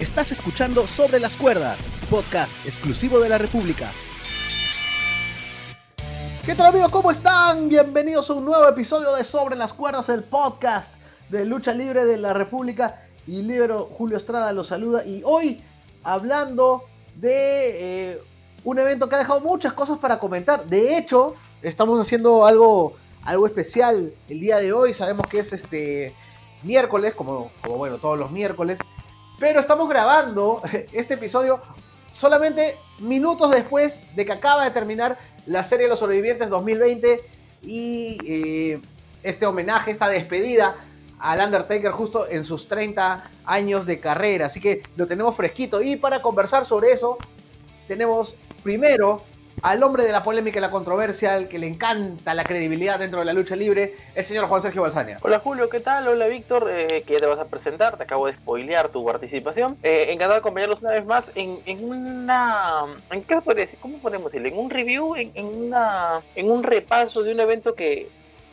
Estás escuchando Sobre las Cuerdas, podcast exclusivo de la República. ¿Qué tal amigos? ¿Cómo están? Bienvenidos a un nuevo episodio de Sobre las Cuerdas, el podcast de lucha libre de la República. Y libero Julio Estrada los saluda. Y hoy hablando de eh, un evento que ha dejado muchas cosas para comentar. De hecho, estamos haciendo algo, algo especial el día de hoy. Sabemos que es este miércoles, como, como bueno, todos los miércoles. Pero estamos grabando este episodio solamente minutos después de que acaba de terminar la serie de los sobrevivientes 2020 y eh, este homenaje, esta despedida al Undertaker justo en sus 30 años de carrera. Así que lo tenemos fresquito. Y para conversar sobre eso, tenemos primero al hombre de la polémica y la controversia, al que le encanta la credibilidad dentro de la lucha libre, el señor Juan Sergio Balsania. Hola Julio, ¿qué tal? Hola Víctor, eh, que ya te vas a presentar, te acabo de spoilear tu participación. Eh, encantado de acompañarlos una vez más en, una... ¿En qué podría decir? ¿Cómo podemos decirlo? En un review, en, en, una, en un repaso de un evento que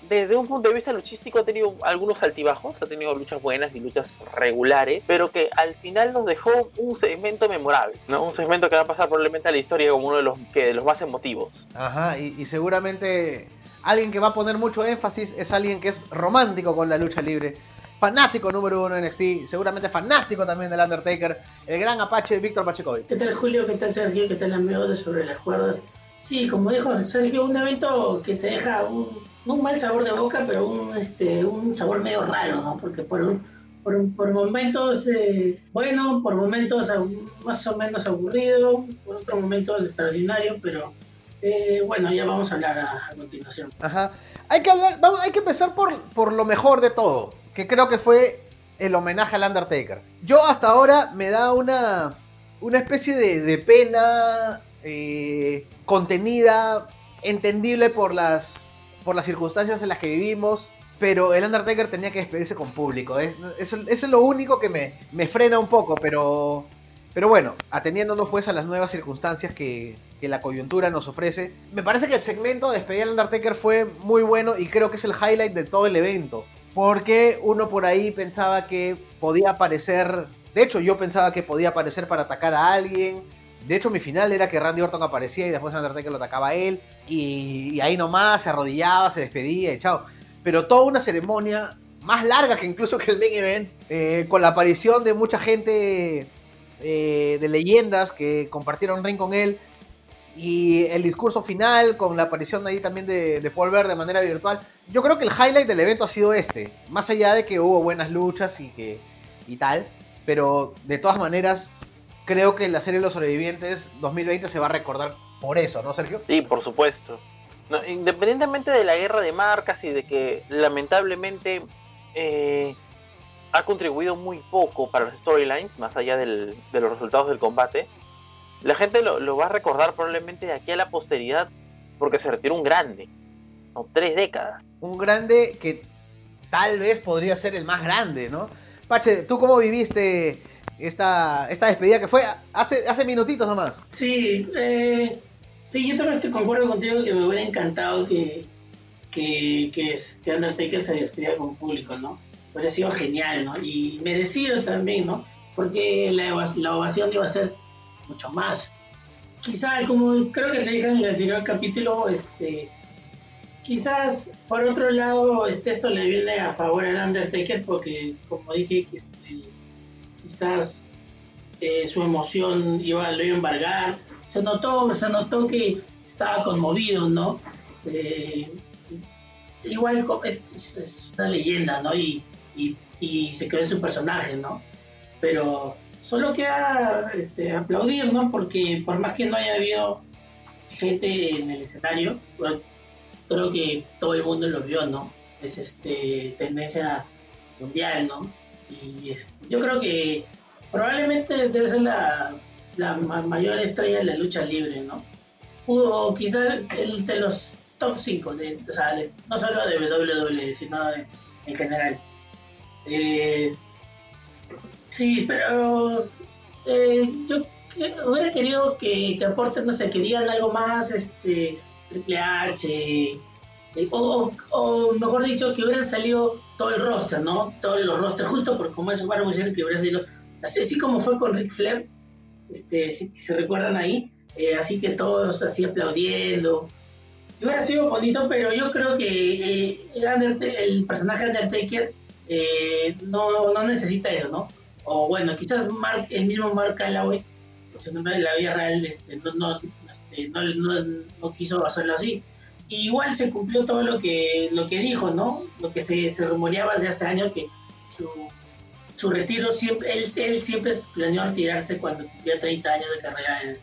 desde un punto de vista luchístico ha tenido algunos altibajos, ha tenido luchas buenas y luchas regulares, pero que al final nos dejó un segmento memorable, ¿no? Un segmento que va a pasar probablemente a la historia como uno de los, que, de los más emotivos. Ajá, y, y seguramente alguien que va a poner mucho énfasis es alguien que es romántico con la lucha libre. Fanático número uno de NXT, seguramente fanático también del Undertaker, el gran Apache Víctor Pachecovic. ¿Qué tal Julio? ¿Qué tal Sergio? ¿Qué tal amigos de Sobre las Cuerdas? Sí, como dijo Sergio, un evento que te deja un, no un mal sabor de boca, pero un, este, un sabor medio raro, ¿no? Porque por, por, por momentos eh, bueno, por momentos más o menos aburrido, por otros momentos extraordinario, pero eh, bueno, ya vamos a hablar a, continuación. Ajá. Hay que hablar, vamos, hay que empezar por, por lo mejor de todo, que creo que fue el homenaje al Undertaker. Yo hasta ahora me da una, una especie de, de pena eh, contenida, entendible por las, por las circunstancias en las que vivimos, pero el Undertaker tenía que despedirse con público. Es, eso, eso es lo único que me, me, frena un poco, pero, pero bueno, atendiéndonos pues a las nuevas circunstancias que, que la coyuntura nos ofrece, me parece que el segmento de despedir al Undertaker fue muy bueno y creo que es el highlight de todo el evento. Porque uno por ahí pensaba que podía aparecer, de hecho yo pensaba que podía aparecer para atacar a alguien, de hecho, mi final era que Randy Orton aparecía y después Undertaker lo atacaba a él. Y, y, ahí nomás se arrodillaba, se despedía y chao. Pero toda una ceremonia más larga que incluso que el main event. Eh, con la aparición de mucha gente eh, de leyendas que compartieron ring con él. Y el discurso final con la aparición ahí también de, de Paul Bear de manera virtual. Yo creo que el highlight del evento ha sido este. Más allá de que hubo buenas luchas y, que, y tal. Pero de todas maneras, creo que la serie Los Sobrevivientes 2020 se va a recordar por eso, ¿no, Sergio? Sí, por supuesto. No, independientemente de la guerra de marcas y de que lamentablemente eh, ha contribuido muy poco para las storylines, más allá del, de los resultados del combate, la gente lo, lo, va a recordar probablemente de aquí a la posteridad porque se retiró un grande, ¿no? tres décadas. Un grande que tal vez podría ser el más grande, ¿no? Pache, ¿tú cómo viviste esta, esta despedida que fue hace, hace minutitos nomás. Sí, eh, sí, yo también estoy concuerdo contigo que me hubiera encantado que, que, que, que Undertaker se despidiera con público, ¿no? Hubiera sido genial, ¿no? Y merecido también, ¿no? Porque la, la ovación iba a ser mucho más. Quizá, como creo que le dije en el anterior capítulo, este, quizás por otro lado este, esto le viene a favor al Undertaker porque, como dije, quizás eh, su emoción iba, lo iba a embargar. Se notó, se notó que estaba conmovido, ¿no? Eh, igual es, es, una leyenda, ¿no? Y, y, se quedó en su personaje, ¿no? Pero solo queda este, aplaudir, ¿no? Porque por más que no haya habido gente en el escenario, creo que todo el mundo lo vio, ¿no? Es este, tendencia mundial, ¿no? Y yo creo que probablemente debe ser la, la, mayor estrella de la lucha libre, ¿no? O quizás el de los top 5, de, o sea, no solo de WWE, sino en general. Eh, sí, pero eh, yo hubiera querido que, que, aporten, no sé, que digan algo más, este, Triple H, eh, o, o, mejor dicho, que hubieran salido todo el roster, ¿no? Todos los rosters, justo por como es Warren que hubiera salido así, como fue con Ric Flair, este, si, se recuerdan ahí, eh, así que todos así aplaudiendo. Y hubiera sido bonito, pero yo creo que eh, el, personaje Undertaker eh, no, no necesita eso, ¿no? O bueno, quizás Mark, el mismo Mark Calloway, pues en la vida real, este, no, no, este, no, no, quiso hacerlo así. Igual se cumplió todo lo que, lo que dijo, ¿no? Lo que se, se rumoreaba de hace años que su, su retiro siempre, él, él siempre planeó retirarse cuando cumplía 30 años de carrera en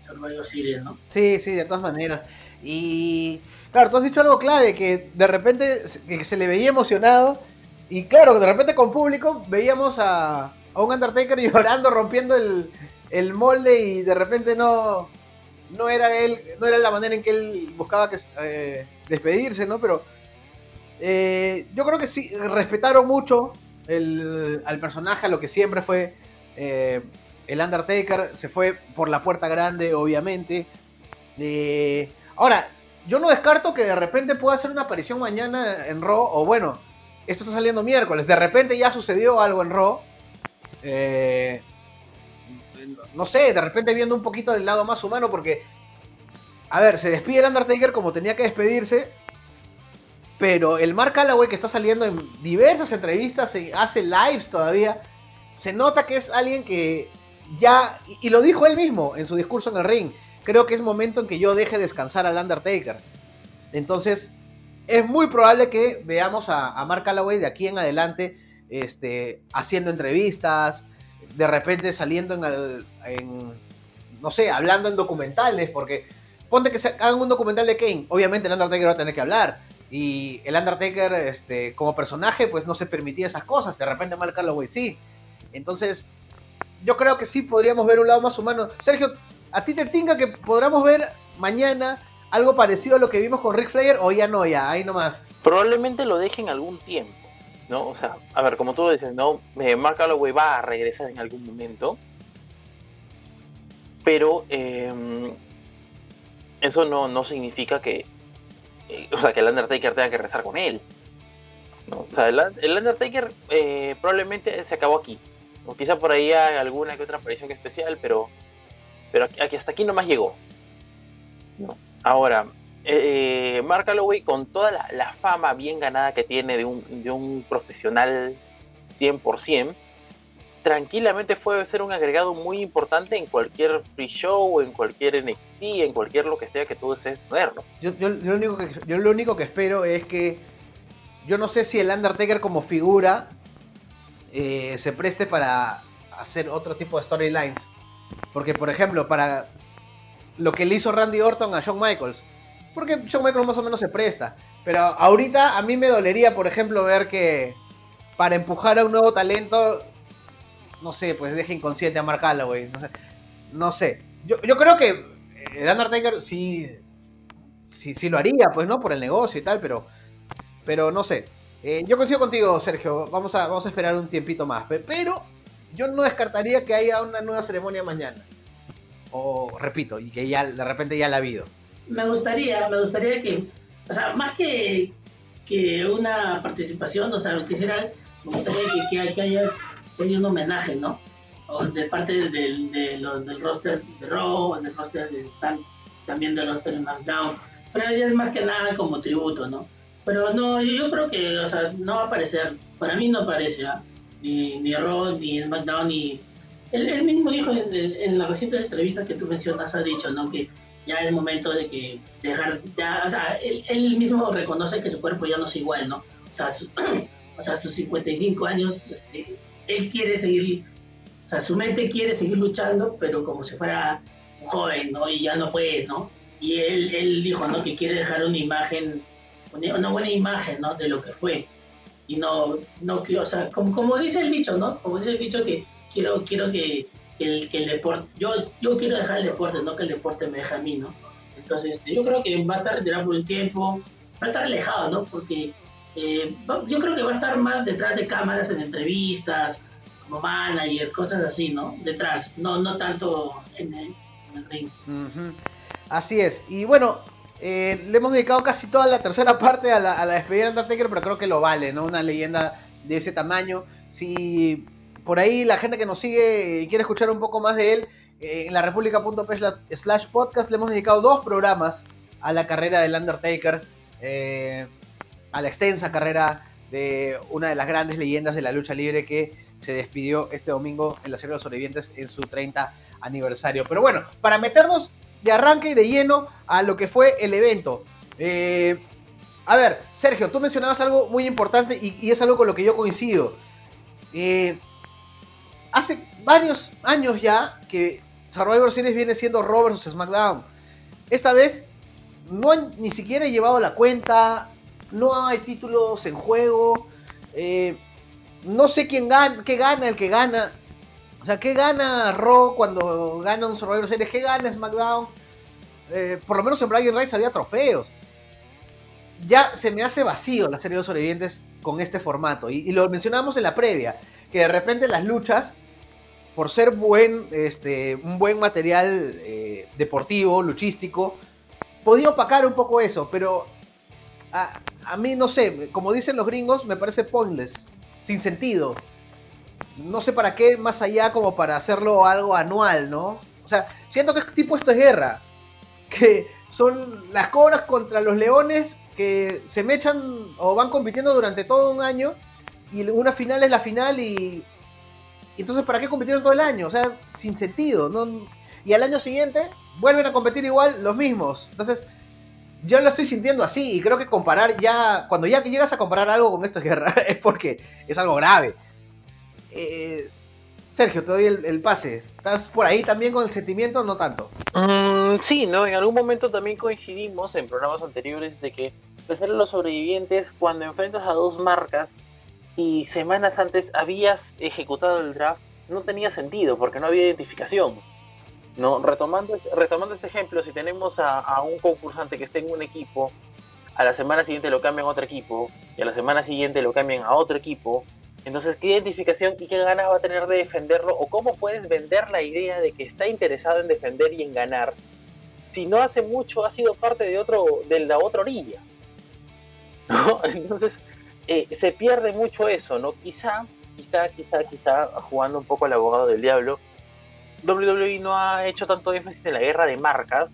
Survivor Series, ¿no? Sí, sí, de todas maneras. Y claro, tú has dicho algo clave, que de repente que se le veía emocionado. Y claro, de repente con público veíamos a, a un Undertaker llorando, rompiendo el, el molde y de repente no, no era él, no era la manera en que él buscaba que, eh, despedirse, ¿no? Pero eh, yo creo que sí, respetaron mucho al personaje, a lo que siempre fue eh, el Undertaker, se fue por la puerta grande, obviamente. ahora, yo no descarto que de repente pueda hacer una aparición mañana en Raw, o bueno, esto está saliendo miércoles, de repente ya sucedió algo en Raw. Eh, no sé, de repente viendo un poquito del lado más humano, porque, a ver, se despide el Undertaker como tenía que despedirse, pero el Mark Calloway que está saliendo en diversas entrevistas, hace lives todavía, se nota que es alguien que ya, y lo dijo él mismo en su discurso en el ring, creo que es momento en que yo deje descansar al Undertaker. Entonces, es muy probable que veamos a, Mark Calloway de aquí en adelante este, haciendo entrevistas, de repente saliendo en, no sé, hablando en documentales, porque ponte que se hagan un documental de Kane, obviamente el Undertaker va a tener que hablar. Y el Undertaker, este, como personaje, pues no se permitía esas cosas. De repente Mark Calloway sí. Entonces, yo creo que sí podríamos ver un lado más humano. Sergio, ¿a ti te tinga que podamos ver mañana algo parecido a lo que vimos con Rick Flair o ya no, ya, ahí nomás? Probablemente lo dejen algún tiempo. ¿No? O sea, a ver, como tú dices, ¿no? Eh, Mark Calloway va a regresar en algún momento, pero em, eso no, no significa que, eh, o sea, que el Undertaker tenga que rezar con él. ¿no? O sea, el, Undertaker eh, probablemente se acabó aquí. O quizá por ahí hay alguna que otra aparición especial, pero, pero aquí, hasta aquí nomás llegó. ¿no? Ahora, eh, Mark Calloway, con toda la, fama bien ganada que tiene de un, de un profesional 100%, tranquilamente puede ser un agregado muy importante en cualquier free show, en cualquier NXT, en cualquier lo que sea que tú desees tenerlo. Yo, yo, lo único que, yo lo único que espero es que yo no sé si el Undertaker como figura eh, se preste para hacer otro tipo de storylines. Porque, por ejemplo, para lo que le hizo Randy Orton a Shawn Michaels, porque Shawn Michaels más o menos se presta. Pero ahorita a mí me dolería, por ejemplo, ver que para empujar a un nuevo talento, no sé, pues deje inconsciente a Mark Calloway. No sé. No sé. Yo, yo creo que el Undertaker sí, sí, sí lo haría, pues, ¿no? Por el negocio y tal, pero, pero no sé. Eh, yo coincido contigo, Sergio. Vamos a, vamos a esperar un tiempito más. Pero yo no descartaría que haya una nueva ceremonia mañana. O, repito, y que ya de repente ya la ha habido me gustaría, me gustaría que, o sea, más que, que una participación, o sea, quisiera, me gustaría que, que, haya, un homenaje, ¿no? O de parte del, del roster de Raw, del roster de, también del roster de SmackDown, pero es más que nada como tributo, ¿no? Pero no, yo, creo que, o sea, no va a aparecer, para mí no aparece, ¿ah? ni, ni Raw, ni SmackDown, ni... Él, mismo dijo en, en la reciente entrevista que tú mencionas, ha dicho, ¿no? Que ya es momento de que dejar, ya, o sea, él, mismo reconoce que su cuerpo ya no es igual, ¿no? O sea, o sea sus 55 años, este, él quiere seguir, o sea, su mente quiere seguir luchando, pero como si fuera un joven, ¿no? Y ya no puede, ¿no? Y él, él dijo, ¿no? Que quiere dejar una imagen, una buena imagen, ¿no? De lo que fue. Y no, no, o sea, como, como dice el dicho, ¿no? Como dice el dicho que quiero, quiero que el, que el deporte, yo, yo quiero dejar el deporte, no que el deporte me deje a mí, ¿no? Entonces, este, yo creo que va a estar retirado por un tiempo, va a estar alejado, ¿no? Porque eh, yo creo que va a estar más detrás de cámaras en entrevistas, como manager, cosas así, ¿no? Detrás, no, no tanto en el, ring. Así es. Y bueno, eh, le hemos dedicado casi toda la tercera parte a la, a la despedida de Undertaker, pero creo que lo vale, ¿no? Una leyenda de ese tamaño. Si por ahí la gente que nos sigue y quiere escuchar un poco más de él, eh, en la república.p slash podcast le hemos dedicado dos programas a la carrera del Undertaker, eh, a la extensa carrera de una de las grandes leyendas de la lucha libre que se despidió este domingo en la serie de los sobrevivientes en su 30 aniversario. Pero bueno, para meternos de arranque y de lleno a lo que fue el evento. Eh, a ver, Sergio, tú mencionabas algo muy importante y, es algo con lo que yo coincido. Hace varios años ya que Survivor Series viene siendo Raw vs SmackDown. Esta vez no han ni siquiera llevado la cuenta, no hay títulos en juego. Eh, no sé quién gana, qué gana el que gana. O sea, ¿qué gana Raw cuando gana un Survivor Series? ¿Qué gana SmackDown? Eh, por lo menos en Bragging Rights había trofeos. Ya se me hace vacío la serie de los sobrevivientes con este formato. Y, lo mencionamos en la previa. Que de repente las luchas, por ser buen, este, un buen material eh, deportivo, luchístico, podía opacar un poco eso. Pero a, a mí, no sé, como dicen los gringos, me parece pointless. Sin sentido no sé para qué más allá como para hacerlo algo anual, ¿no? O sea, siento que tipo esto es guerra, que son las cobras contra los leones que se mechan o van compitiendo durante todo un año y una final es la final y, entonces ¿para qué compitieron todo el año? O sea, sin sentido, ¿no? Y al año siguiente vuelven a competir igual los mismos. Entonces, yo lo estoy sintiendo así y creo que comparar ya, cuando ya llegas a comparar algo con esto es guerra, es porque es algo grave. Eh, Sergio, te doy el, pase. ¿Estás por ahí también con el sentimiento no tanto? Mm, sí, ¿no? En algún momento también coincidimos en programas anteriores de que ser los sobrevivientes, cuando enfrentas a dos marcas y semanas antes habías ejecutado el draft, no tenía sentido porque no había identificación. ¿no? Retomando, retomando este ejemplo, si tenemos a, a un concursante que esté en un equipo, a la semana siguiente lo cambian a otro equipo y a la semana siguiente lo cambian a otro equipo, entonces, ¿qué identificación y qué ganas va a tener de defenderlo? ¿O cómo puedes vender la idea de que está interesado en defender y en ganar? Si no hace mucho ha sido parte de, otro, de la otra orilla. Entonces, eh, se pierde mucho eso, ¿no? Quizá, quizá, quizá, quizá, jugando un poco al abogado del diablo, WWE no ha hecho tanto énfasis en la guerra de marcas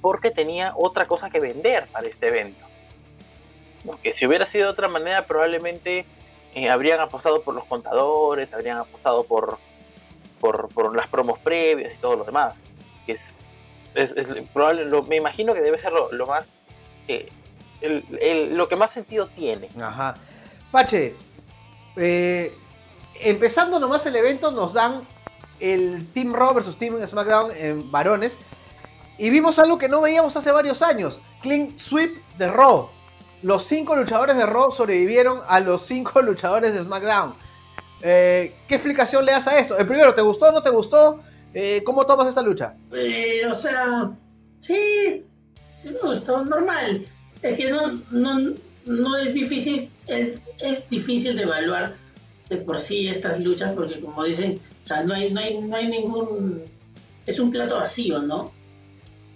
porque tenía otra cosa que vender para este evento. Porque si hubiera sido de otra manera, probablemente eh, habrían apostado por los contadores, habrían apostado por, por, las promos previas y todo lo demás. es, probable, me imagino que debe ser lo, más eh, lo que más sentido tiene. Ajá. Pache, eh, empezando nomás el evento, nos dan el Team Raw versus Team SmackDown en varones. Y vimos algo que no veíamos hace varios años: Clean Sweep de Raw los cinco luchadores de Raw sobrevivieron a los cinco luchadores de SmackDown. Eh, ¿Qué explicación le das a esto? El primero, ¿te gustó o no te gustó? Eh, ¿Cómo tomas esta lucha? Eh, o sea, sí, sí me gustó, normal. Es que no, no, no es difícil, es, difícil de evaluar de por sí estas luchas porque como dicen, o sea, no hay, no hay, no hay ningún, es un plato vacío, ¿no?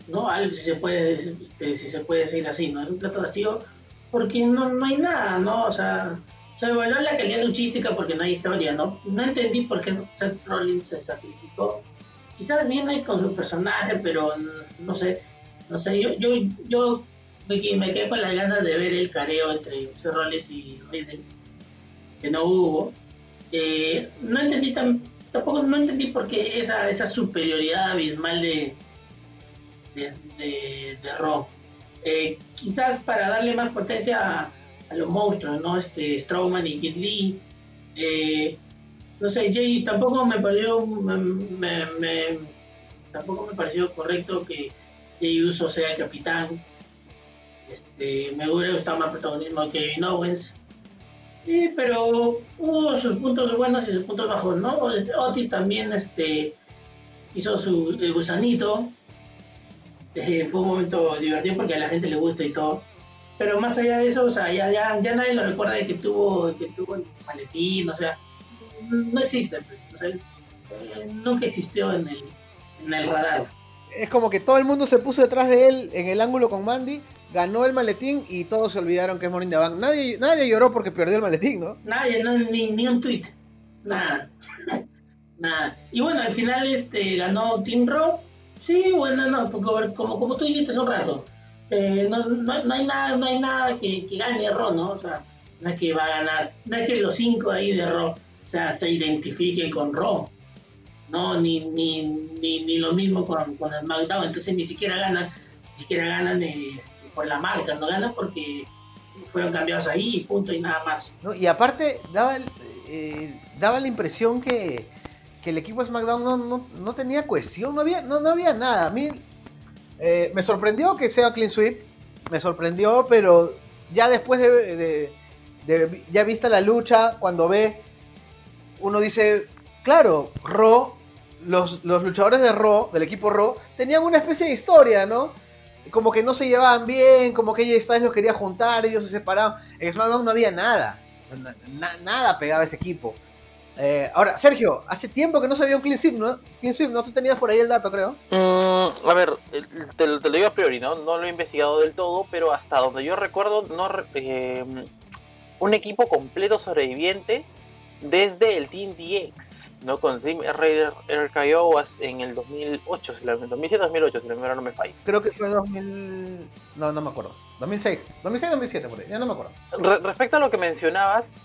¿no? Algo si se puede, este, si se puede decir así, ¿no? Es un plato vacío porque no, no hay nada, ¿no? O sea, se evaluó la calidad luchística porque no hay historia, ¿no? No entendí por qué Seth Rollins se sacrificó. Quizás viene con su personaje, pero no sé, no sé, yo, yo, yo me, quedé con las ganas de ver el careo entre Rollins y Riddle, que no hubo. Eh, no entendí tampoco no entendí por qué esa, esa superioridad abismal de, de, de, Rock eh, quizás para darle más potencia a, los monstruos, ¿no? Este, Strowman y Kid Lee. Eh, no sé, Jay tampoco me pareció, tampoco me pareció correcto que Jay Uso sea capitán. Este, me hubiera gustado más protagonismo que Kevin Owens. pero hubo sus puntos buenos y sus puntos bajos, ¿no? Este, Otis también este, hizo su, el gusanito, eh, fue un momento divertido porque a la gente le gusta y todo. Pero más allá de eso, o sea, ya, ya, nadie lo recuerda de que tuvo, que tuvo el maletín, sea, no existe, pues, eh, nunca existió en el, en el radar. Es como que todo el mundo se puso detrás de él en el ángulo con Mandy, ganó el maletín y todos se olvidaron que es Morning the Bank. Nadie, nadie lloró porque perdió el maletín, ¿no? Nadie, no, ni, ni un tweet. nada. nada. Y bueno, al final este ganó Team Raw. Sí, bueno, no, como, como tú dijiste hace un rato. Eh, no, no, hay nada, no hay nada que, que gane Raw, ¿no? O sea, no es que va a ganar, no es que los cinco ahí de Raw o sea, se identifiquen con Raw. No, ni, ni, ni, ni lo mismo con, con SmackDown. Entonces ni siquiera ganan, ni siquiera ganan este, por la marca, no ganan porque fueron cambiados ahí y punto y nada más. y aparte daba, eh, daba la impresión que, que el equipo SmackDown no, no, no, tenía cohesión, no había, no, no había nada. A mí eh, me sorprendió que sea clean sweep, me sorprendió, pero ya después de, de, ya vista la lucha, cuando ve, uno dice, claro, Ro los, los luchadores de Ro del equipo Ro tenían una especie de historia, ¿no? Como que no se llevaban bien, como que ella los quería juntar, ellos se separaban. En SmackDown no había nada, nada pegaba ese equipo. Eh, ahora, Sergio, hace tiempo que no se vio un Clean Sweep, ¿no? Clean Sweep, ¿no? Tú tenías por ahí el dato, creo. Mm, a ver, te, lo digo a priori, ¿no? No lo he investigado del todo, pero hasta donde yo recuerdo, no eh, un equipo completo sobreviviente desde el Team DX, ¿no? Con Team RKO en el 2008, en el 2007-2008, si la memoria no me falla. Creo que fue 2000... No, no me acuerdo. 2006, 2006-2007, por ahí, ya no me acuerdo. respecto a lo que mencionabas,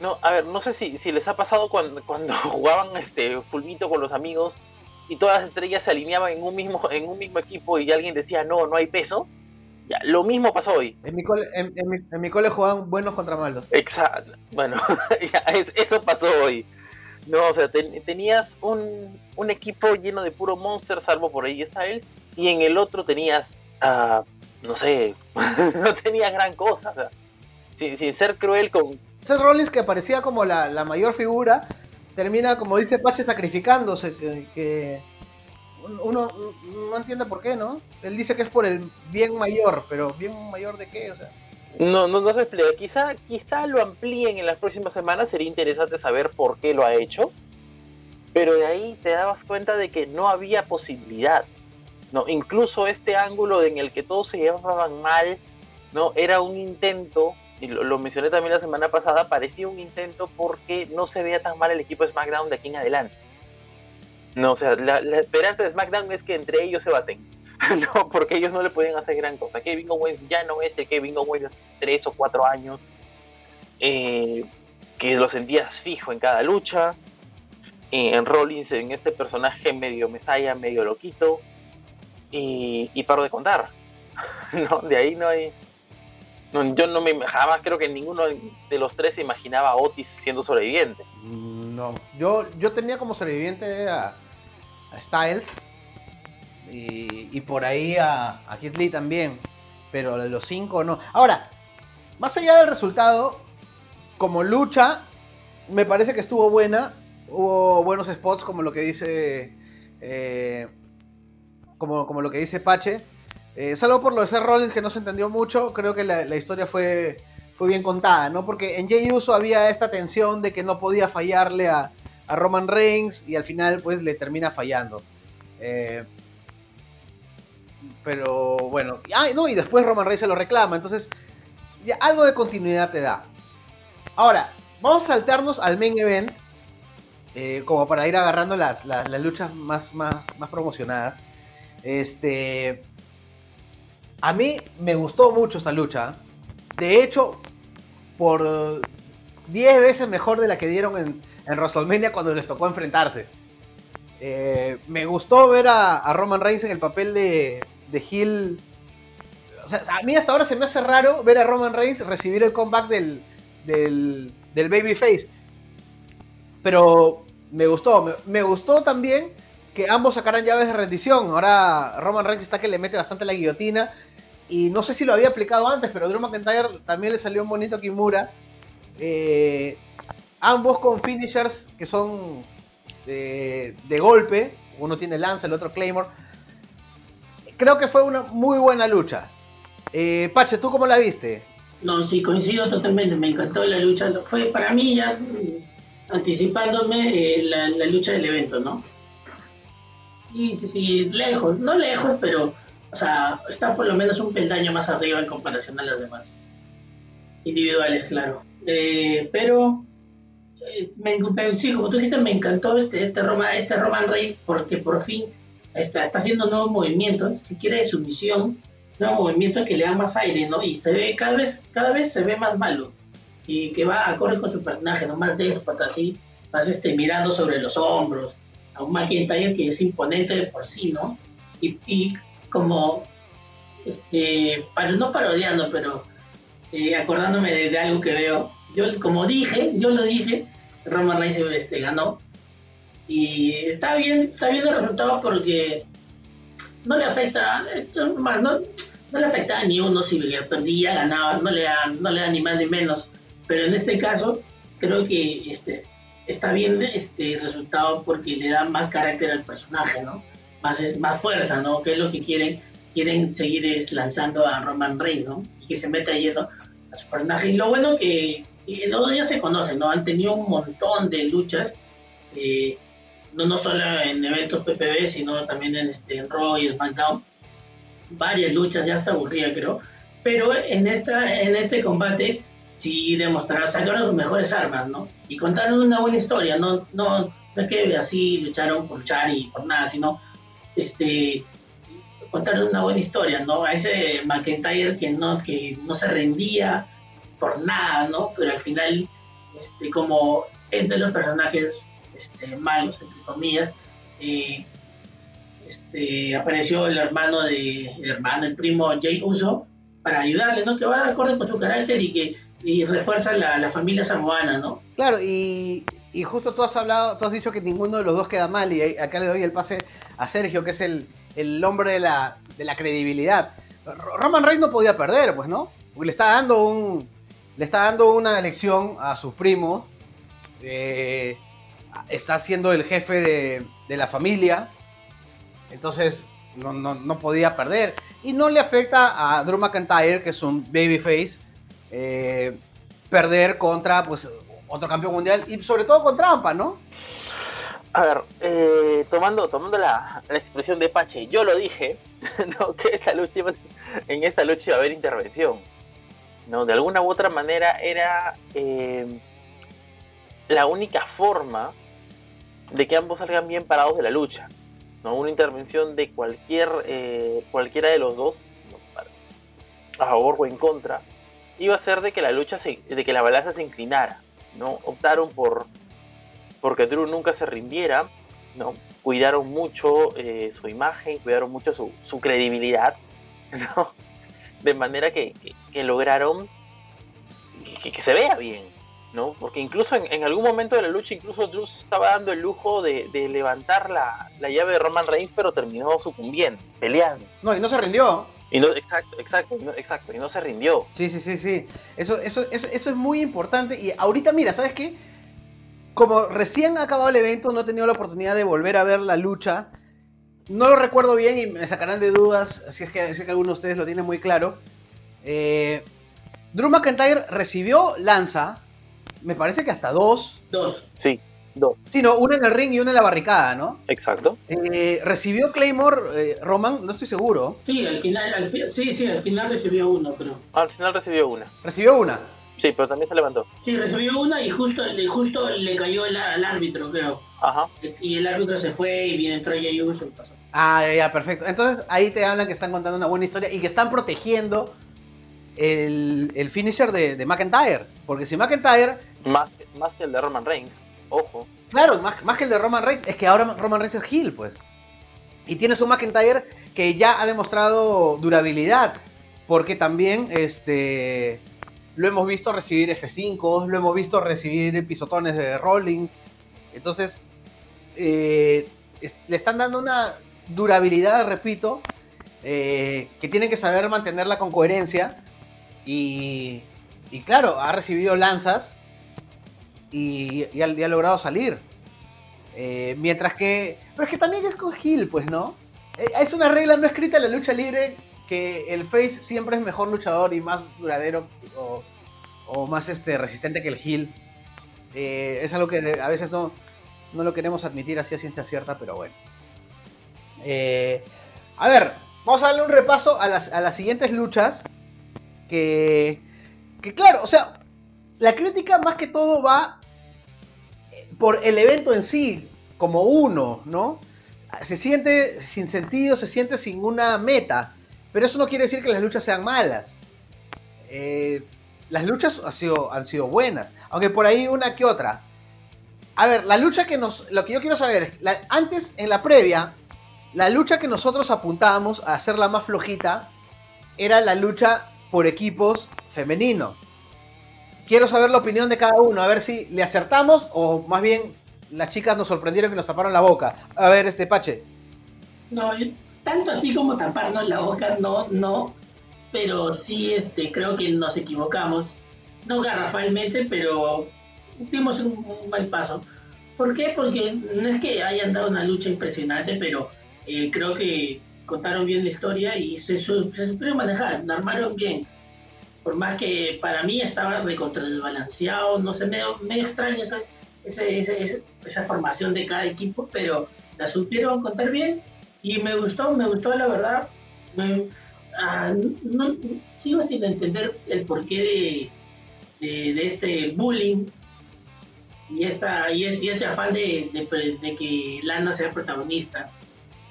no, a ver, no sé si, si les ha pasado cuando, cuando jugaban este fulmito con los amigos y todas las estrellas se alineaban en un mismo, en un mismo equipo y alguien decía no, no hay peso. Ya, lo mismo pasó hoy. En mi cole, en, mi, en mi cole jugaban buenos contra malos. Exacto. Bueno, eso pasó hoy. No, o sea, tenías un, un, equipo lleno de puro monster, salvo por ahí él y en el otro tenías, uh, no sé, no tenías gran cosa. O sea, sin, sin ser cruel con, Seth Rollins, que parecía como la, mayor figura, termina, como dice Pache, sacrificándose, que, uno no entiende por qué, ¿no? Él dice que es por el bien mayor, pero ¿bien mayor de qué? O sea... No, no, no se explica. Quizá, quizá lo amplíen en las próximas semanas, sería interesante saber por qué lo ha hecho. Pero de ahí te dabas cuenta de que no había posibilidad. No, incluso este ángulo en el que todos se llevaban mal, no, era un intento y lo, mencioné también la semana pasada, parecía un intento porque no se veía tan mal el equipo de SmackDown de aquí en adelante. No, o sea, la, esperanza de SmackDown es que entre ellos se baten. no, porque ellos no le pueden hacer gran cosa. Kevin Owens ya no es el Kevin Owens de tres o cuatro años, eh, que lo sentías fijo en cada lucha. en Rollins, en este personaje medio mesaya, medio loquito. Y, y paro de contar. no, de ahí no hay, yo no me jamás creo que ninguno de los tres se imaginaba a Otis siendo sobreviviente. Mm, no, yo, yo tenía como sobreviviente a, Styles y, por ahí a, a Kid Lee también, pero los cinco no. Ahora, más allá del resultado, como lucha, me parece que estuvo buena. Hubo buenos spots como lo que dice. Eh, como, como lo que dice Pache. Eh, salvo por lo de ser Rollins que no se entendió mucho, creo que la, historia fue, fue bien contada, ¿no? Porque en Jay Uso había esta tensión de que no podía fallarle a, Roman Reigns y al final pues le termina fallando. Eh, pero bueno, ah, no, y después Roman Reigns se lo reclama, entonces algo de continuidad te da. Ahora, vamos a saltarnos al main event, eh, como para ir agarrando las, las, luchas más, más, más promocionadas. Este, a mí me gustó mucho esta lucha. De hecho, por 10 veces mejor de la que dieron en, en WrestleMania cuando les tocó enfrentarse. Eh, me gustó ver a, Roman Reigns en el papel de, de Hill. O sea, a mí hasta ahora se me hace raro ver a Roman Reigns recibir el comeback del, del, del Babyface. Pero me gustó. me, gustó también que ambos sacaran llaves de rendición. Ahora Roman Reigns está que le mete bastante la guillotina. Y no sé si lo había aplicado antes, pero Drew McIntyre también le salió un bonito Kimura. Eh, ambos con finishers que son de, golpe. Uno tiene lanza, el otro Claymore. Creo que fue una muy buena lucha. Eh, Pache, ¿tú cómo la viste? No, sí, coincido totalmente. Me encantó la lucha. Fue para mí ya mm, anticipándome eh, la, lucha del evento, ¿no? Sí, sí, lejos, no lejos, pero o sea, está por lo menos un peldaño más arriba en comparación a las demás. Individuales, claro. Eh, pero eh, me- sí, como tú dijiste, me encantó este, este, Roma, este Roman Reigns porque por fin está, está haciendo nuevos movimientos, si quiere de sumisión, nuevos movimientos que le dan más aire, ¿no? Y se ve cada vez, cada vez se ve más malo. Y que va acorde con su personaje, ¿no? Más déspota, así, más este, mirando sobre los hombros. A un McIntyre que es imponente de por sí, ¿no? Y, y como, este, para, no parodiando, pero eh, acordándome de, de algo que veo, yo como dije, yo lo dije, Roman Reigns este, ganó. Y está bien, está bien el resultado porque no le afecta, eh, más, no, no le afecta a ni uno si perdía, ganaba, no le da, no le da ni más ni menos. Pero en este caso, creo que este, está bien este resultado porque le da más carácter al personaje, ¿no? Más, más fuerza, ¿no? Que es lo que quieren, quieren seguir lanzando a Roman Reigns, ¿no? Y que se meta yendo a su personaje. Y lo bueno que, que los dos ya se conocen, ¿no? Han tenido un montón de luchas, eh, no, no solo en eventos PPV, sino también en, este, en Raw y SmackDown. Varias luchas, ya está aburrida, creo. Pero en, esta, en este combate sí demostraron, sacaron sus mejores armas, ¿no? Y contaron una buena historia, no, no, no es que así lucharon por luchar y por nada, sino este contaron una buena historia, ¿no? A ese McIntyre que no, que no se rendía por nada, ¿no? Pero al final, este, como es de los personajes este, malos, entre comillas, eh, este, apareció el hermano de, el hermano, el primo Jay Uso, para ayudarle, ¿no? Que va de acuerdo con su carácter y que y refuerza la, la familia samoana, ¿no? Claro, y, y justo tú has hablado, tú has dicho que ninguno de los dos queda mal, y acá le doy el pase a Sergio, que es el, el hombre de la, de la credibilidad. Ro- Roman Reigns no podía perder, pues, ¿no? Porque le está dando un. Le está dando una lección a sus primos. eh, está siendo el jefe de, la familia. Entonces, no, no, no podía perder. Y no le afecta a Drew McIntyre, que es un babyface, eh, perder contra pues otro campeón mundial y sobre todo con trampa, ¿no? A ver, eh, tomando, tomando la, la expresión de Pache, yo lo dije, ¿no? que esta lucha en esta lucha iba a haber intervención. ¿no? De alguna u otra manera era eh, la única forma de que ambos salgan bien parados de la lucha. ¿no? Una intervención de cualquier eh, cualquiera de los dos, a favor o en contra, iba a ser de que la lucha se, de que la balanza se inclinara. ¿no? Optaron por porque Drew nunca se rindiera, ¿no? Cuidaron mucho eh, su imagen, cuidaron mucho su, su credibilidad, ¿no? De manera que, que- lograron que se vea bien, ¿no? Porque incluso en, en algún momento de la lucha, incluso Drew se estaba dando el lujo de, de levantar la, la llave de Roman Reigns, pero terminó sucumbiendo, peleando. No, y no se rindió. Y no, exacto, exacto, y no, exacto, y no se rindió. Sí, sí, sí, sí. Eso, eso, eso, eso es muy importante. Y ahorita, mira, ¿sabes qué? Como recién ha acabado el evento, no he tenido la oportunidad de volver a ver la lucha. No lo recuerdo bien y me sacarán de dudas si es que, si es que alguno de ustedes lo tiene muy claro. Eh, Drew McIntyre recibió lanza, me parece que hasta dos. Dos. Sí, dos, Sí, no, una en el ring y una en la barricada, ¿no? exacto. Eh, recibió Claymore eh, Roman, no estoy seguro. Sí, al final, al fi- sí, sí, al final recibió uno, pero. Al final recibió una. Recibió una. Sí, pero también se levantó. Sí, recibió una y justo, y justo le cayó el, al árbitro, creo. Ajá. Y el árbitro se fue y viene entró Jey Uso y pasó. Ah, ya, ya, perfecto. Entonces ahí te hablan que están contando una buena historia y que están protegiendo el, el finisher de, de McIntyre. Porque si McIntyre, Más, más que el de Roman Reigns. Ojo. claro, más, más que el de Roman Reigns, es que ahora Roman Reigns es heel, pues. Y tienes un McIntyre que ya ha demostrado durabilidad. Porque también este, lo hemos visto recibir F5, lo hemos visto recibir pisotones de rolling. Entonces, eh, es- le están dando una durabilidad, repito, eh, que tienen que saber mantenerla con coherencia. Y, y claro, ha recibido lanzas y, y ha, logrado salir. Eh, mientras que. Pero es que también es con Hill, pues, ¿no? Eh, es una regla no escrita en la lucha libre que el face siempre es mejor luchador y más duradero o, más este, resistente que el Hill. Eh, es algo que a veces no, no lo queremos admitir así a ciencia cierta, pero bueno. Eh, a ver, vamos a darle un repaso a las, a las siguientes luchas. Que, que claro, o sea, la crítica más que todo va por el evento en sí, como uno, ¿no? Se siente sin sentido, se siente sin una meta. Pero eso no quiere decir que las luchas sean malas. Eh, las luchas han sido, han sido buenas. Aunque por ahí una que otra. A ver, la lucha que nos. Lo que yo quiero saber es. antes, en la previa, la lucha que nosotros apuntábamos a hacerla más flojita era la lucha por equipos femenino. Quiero saber la opinión de cada uno, a ver si le acertamos o más bien las chicas nos sorprendieron que nos taparon la boca. A ver, este Pache. No, tanto así como taparnos la boca, no, no. Pero sí, este, creo que nos equivocamos. No garrafalmente, pero dimos un, mal paso. ¿Por qué? Porque no es que hayan dado una lucha impresionante, pero eh, creo que contaron bien la historia y se, supieron manejar, la armaron bien. Por más que para mí estaba balanceado, no sé, medio, medio extraña esa, esa, formación de cada equipo, pero la supieron contar bien y me gustó, me gustó la verdad. Ah, no, sigo sin entender el porqué de, de, este bullying y, esta, y, este, este afán de, de, que Lana sea protagonista.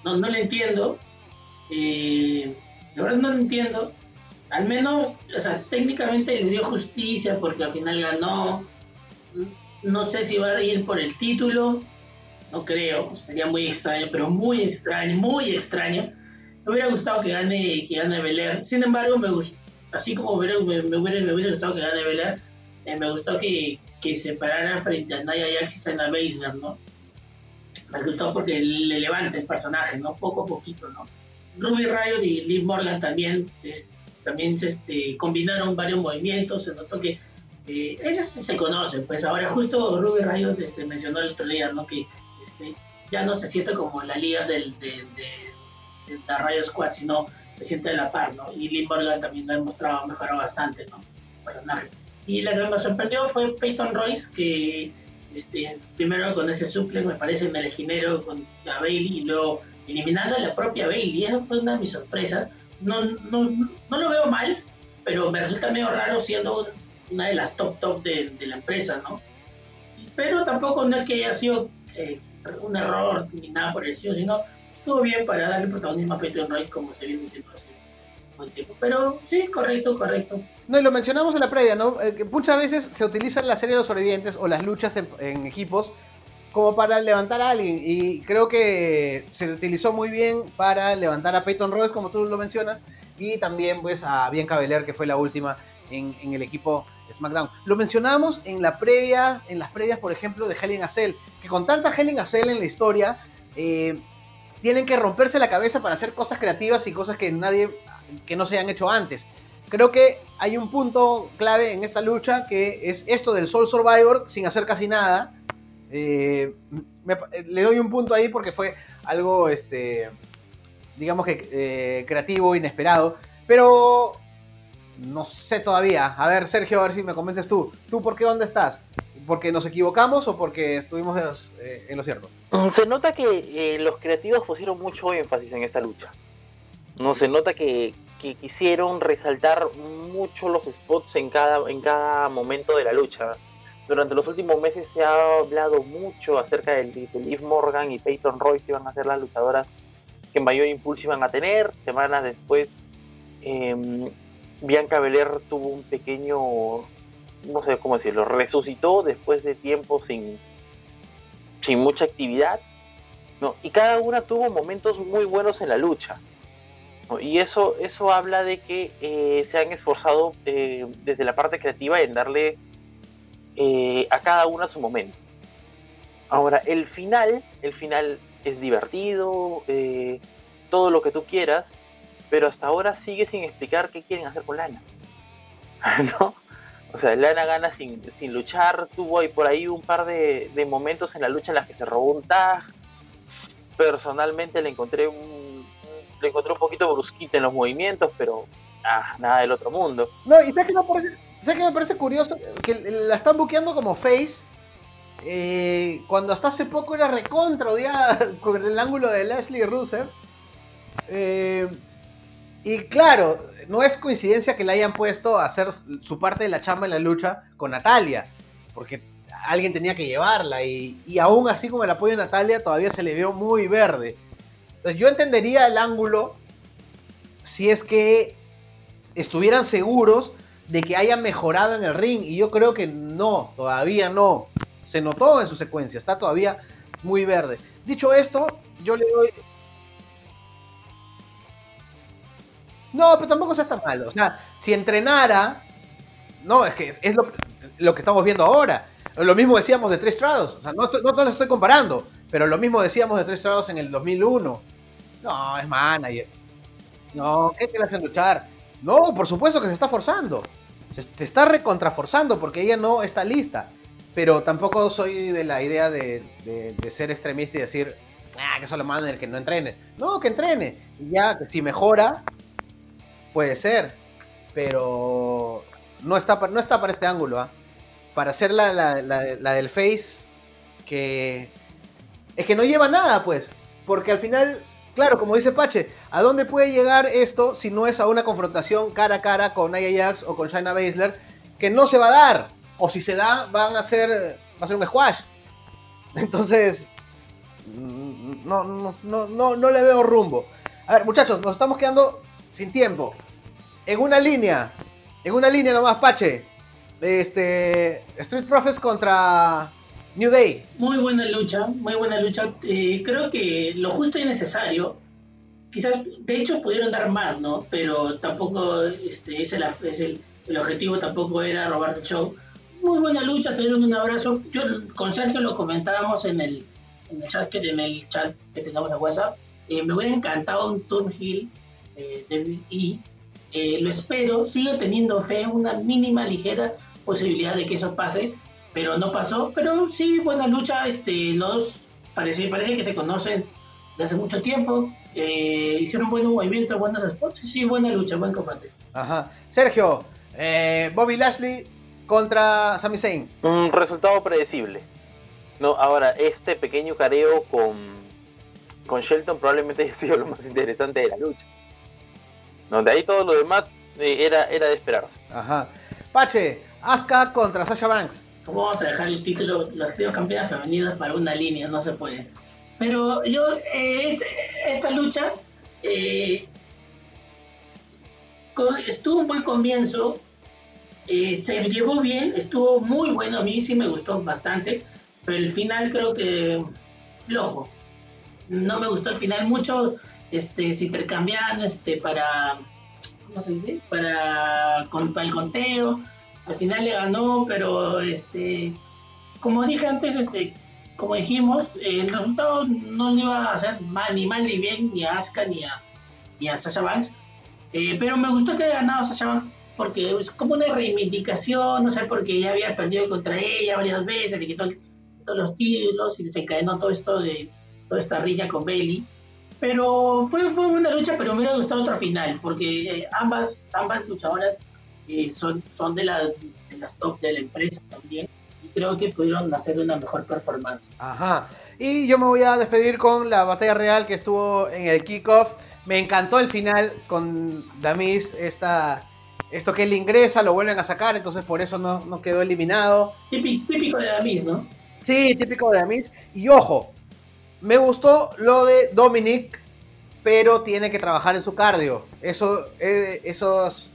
No, no lo entiendo. Eh, la verdad no lo entiendo. Al menos, o sea, técnicamente le dio justicia porque al final ganó. No sé si va a ir por el título. No creo. Sería muy extraño, pero muy extraño, muy extraño. Me hubiera gustado que gane, que gane Belair. Sin embargo, me así como me, me, hubiera, gustado que gane Belair, eh, me gustó que, que se parara frente a Naya Jax y a Baszler, ¿no? Me gustó porque le levanta el personaje, ¿no? Poco a poquito, ¿no? Ruby Riot y Liv Morgan también, también se este, combinaron varios movimientos, se notó que eh, ellos se conocen, pues ahora justo Ruby Riot este, mencionó el otro día, ¿no? Que este, ya no se siente como la liga del, de, de, la Riot Squad, sino se siente de la par, ¿no? Y Liv Morgan también lo ha demostrado, mejorado bastante, ¿no? personaje. Y la que me sorprendió fue Peyton Royce, que este, primero con ese suplex, me parece, en el esquinero con la Bailey y luego eliminando a la propia Bailey. Esa fue una de mis sorpresas. No, no, no lo veo mal, pero me resulta medio raro siendo una de las top top de, de la empresa, ¿no? Pero tampoco no es que haya sido eh, un error ni nada por el estilo, sino estuvo bien para darle protagonismo a Peter Royce como se viene diciendo hace buen tiempo. Pero sí, correcto, correcto. No, y lo mencionamos en la previa, ¿no? Eh, que muchas veces se utiliza en la serie de los sobrevivientes o las luchas en equipos como para levantar a alguien. Y creo que se utilizó muy bien para levantar a Peyton Royce, como tú lo mencionas, y también pues a Bianca Belair, que fue la última en, el equipo SmackDown. Lo mencionamos en, la previas, en las previas, por ejemplo, de Helen Acel, que con tanta Helen Acel en la historia, eh, tienen que romperse la cabeza para hacer cosas creativas y cosas que nadie, que no se han hecho antes. Creo que hay un punto clave en esta lucha que es esto del Soul Survivor sin hacer casi nada eh, le doy un punto ahí porque fue algo, este, digamos que eh, creativo, inesperado. Pero no sé todavía. A ver, Sergio, a ver si me convences tú. ¿Tú por qué dónde estás? ¿Porque nos equivocamos o porque estuvimos eh, en lo cierto? Mm, se nota que los creativos pusieron mucho énfasis en esta lucha. No se nota que, que, quisieron resaltar mucho los spots en cada, en cada momento de la lucha durante los últimos meses se ha hablado mucho acerca de, Liv Morgan y Peyton Royce que iban a ser las luchadoras que mayor impulso iban a tener. Semanas después, em, Bianca Belair tuvo un pequeño, no sé cómo decirlo, resucitó después de tiempo sin, sin mucha actividad. ¿no? Y cada una tuvo momentos muy buenos en la lucha. Y eso, eso habla de que eh, se han esforzado eh, desde la parte creativa en darle eh, a cada uno a su momento. Ahora, el final, el final es divertido, eh, todo lo que tú quieras, pero hasta ahora sigue sin explicar qué quieren hacer con Lana. ¿No? O sea, Lana gana sin, luchar, tuvo ahí por ahí un par de, momentos en la lucha en las que se robó un tag. Personalmente le encontré un, le encontré un poquito brusquita en los movimientos, pero ah, nada del otro mundo. No, y sabes que no parece, ¿sabes que me parece curioso? Que la están buqueando como face. Eh, cuando hasta hace poco era recontra odiada con el ángulo de Leslie Russell. Eh, y claro, no es coincidencia que la hayan puesto a hacer su parte de la chamba en la lucha con Natalia. Porque alguien tenía que llevarla y, y aún así con el apoyo de Natalia todavía se le vio muy verde. Entonces yo entendería el ángulo si es que estuvieran seguros de que haya mejorado en el ring y yo creo que no, todavía no. Se notó en su secuencia, está todavía muy verde. Dicho esto, yo le doy... No, pero tampoco sea tan malo. O sea, si entrenara... No, es que es lo, lo que estamos viendo ahora. Lo mismo decíamos de Tres Trados. O sea, no, no, no les estoy comparando, pero lo mismo decíamos de Tres Trados en el 2001. No, es manager. No, ¿qué te hacen luchar? No, por supuesto que se está forzando. Se, está recontraforzando porque ella no está lista. Pero tampoco soy de la idea de, de, ser extremista y decir, ah, que solo manager que no entrene. No, que entrene. Y ya, si mejora, puede ser. Pero no está, no está para este ángulo, ¿ah? Para hacer la, la, del face, que es que no lleva nada, pues. Porque al final, claro, como dice Pache, ¿a dónde puede llegar esto si no es a una confrontación cara a cara con Nia Jax o con Shayna Baszler? Que no se va a dar. O si se da, van a ser, va a ser un squash. Entonces, no, no, no, no, no le veo rumbo. A ver, muchachos, nos estamos quedando sin tiempo. En una línea, en una línea nomás, Pache. Este. Street Profits contra New Day. Muy buena lucha, muy buena lucha. Eh, creo que lo justo y necesario. Quizás, de hecho, pudieron dar más, ¿no? Pero tampoco este, es, el, es el, el objetivo, tampoco era robar el show. Muy buena lucha, se dieron un abrazo. Yo con Sergio lo comentábamos en el, en el chat que en el chat que tengamos en WhatsApp. Eh, me hubiera encantado un turn heel eh, de y eh, lo espero, sigo teniendo fe, una mínima ligera posibilidad de que eso pase, pero no pasó. Pero sí, buena lucha, este, los parece, parece que se conocen de hace mucho tiempo, eh, hicieron buenos movimientos, buenos spots, sí, buena lucha, buen combate. Ajá. Sergio, eh, Bobby Lashley contra Sami Zayn. Un resultado predecible. No, ahora, este pequeño careo con, con Shelton probablemente haya sido lo más interesante de la lucha. Donde ahí todo lo demás eh, era, era de esperarse. Ajá. Pache, Asuka contra Sasha Banks. ¿Cómo vamos a dejar el título, las dos campeonas femeninas para una línea? No se puede. Pero yo, eh, este, esta lucha eh, estuvo un buen comienzo, eh, se llevó bien, estuvo muy bueno, a mí sí me gustó bastante, pero el final creo que flojo. No me gustó el final mucho, este, se intercambiaban este, para, ¿cómo se dice? Para, para el conteo. Al final le ganó, pero este, como dije antes, este, como dijimos, el resultado no le iba a hacer mal, ni mal ni bien, ni a Asuka ni a, ni a Sasha Banks. Eh, pero me gustó que haya ganado Sasha Banks porque es como una reivindicación, no sé, porque ya había perdido contra ella varias veces, le quitó todos los títulos y desencadenó todo esto de toda esta riña con Bailey. Pero fue, fue una lucha, pero me hubiera gustado otro final, porque eh, ambas, ambas luchadoras eh, son, son de, la, de las top de la empresa también y creo que pudieron hacer una mejor performance. Ajá. Y yo me voy a despedir con la batalla real que estuvo en el kickoff. Me encantó el final con Damis, esta, esto que él ingresa, lo vuelven a sacar, entonces por eso no, no quedó eliminado. Típico, típico de Damis, ¿no? Sí, típico de Damis. Y ojo, me gustó lo de Dominic, pero tiene que trabajar en su cardio. Eso, eh, esos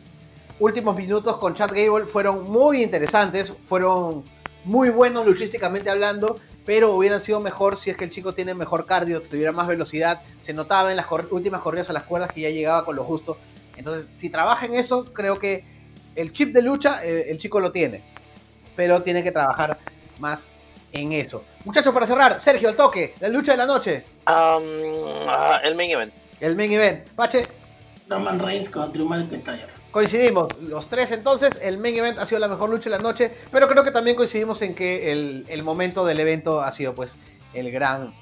últimos minutos con Chad Gable fueron muy interesantes, fueron muy buenos luchísticamente hablando, pero hubieran sido mejor si es que el chico tiene mejor cardio, tuviera más velocidad, se notaba en las cor últimas corridas a las cuerdas que ya llegaba con lo justo. Entonces, si trabaja en eso, creo que el chip de lucha eh, el chico lo tiene, pero tiene que trabajar más en eso. Muchachos, para cerrar, Sergio, el toque, la lucha de la noche. Um, uh, el main event. El main event. Pache. Roman Reigns con Drew McIntyre. Coincidimos, los tres entonces, el main event ha sido la mejor lucha de la noche, pero creo que también coincidimos en que el, el, momento del evento ha sido pues el gran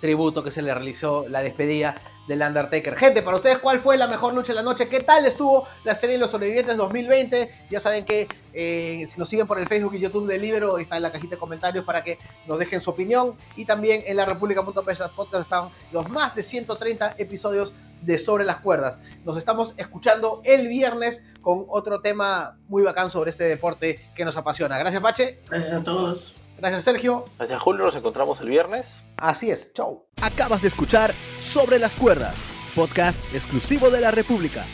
tributo que se le realizó, la despedida del Undertaker. Gente, para ustedes, ¿cuál fue la mejor lucha de la noche? ¿Qué tal estuvo la serie de los sobrevivientes 2020? Ya saben que eh, si nos siguen por el Facebook y YouTube de Libero, está en la cajita de comentarios para que nos dejen su opinión. Y también en la República.p podcast están los más de 130 episodios de Sobre las Cuerdas. Nos estamos escuchando el viernes con otro tema muy bacán sobre este deporte que nos apasiona. Gracias, Pache. Gracias a todos. Gracias, Sergio. Gracias, Julio. Nos encontramos el viernes. Así es. Chau. Acabas de escuchar Sobre las Cuerdas, podcast exclusivo de la República.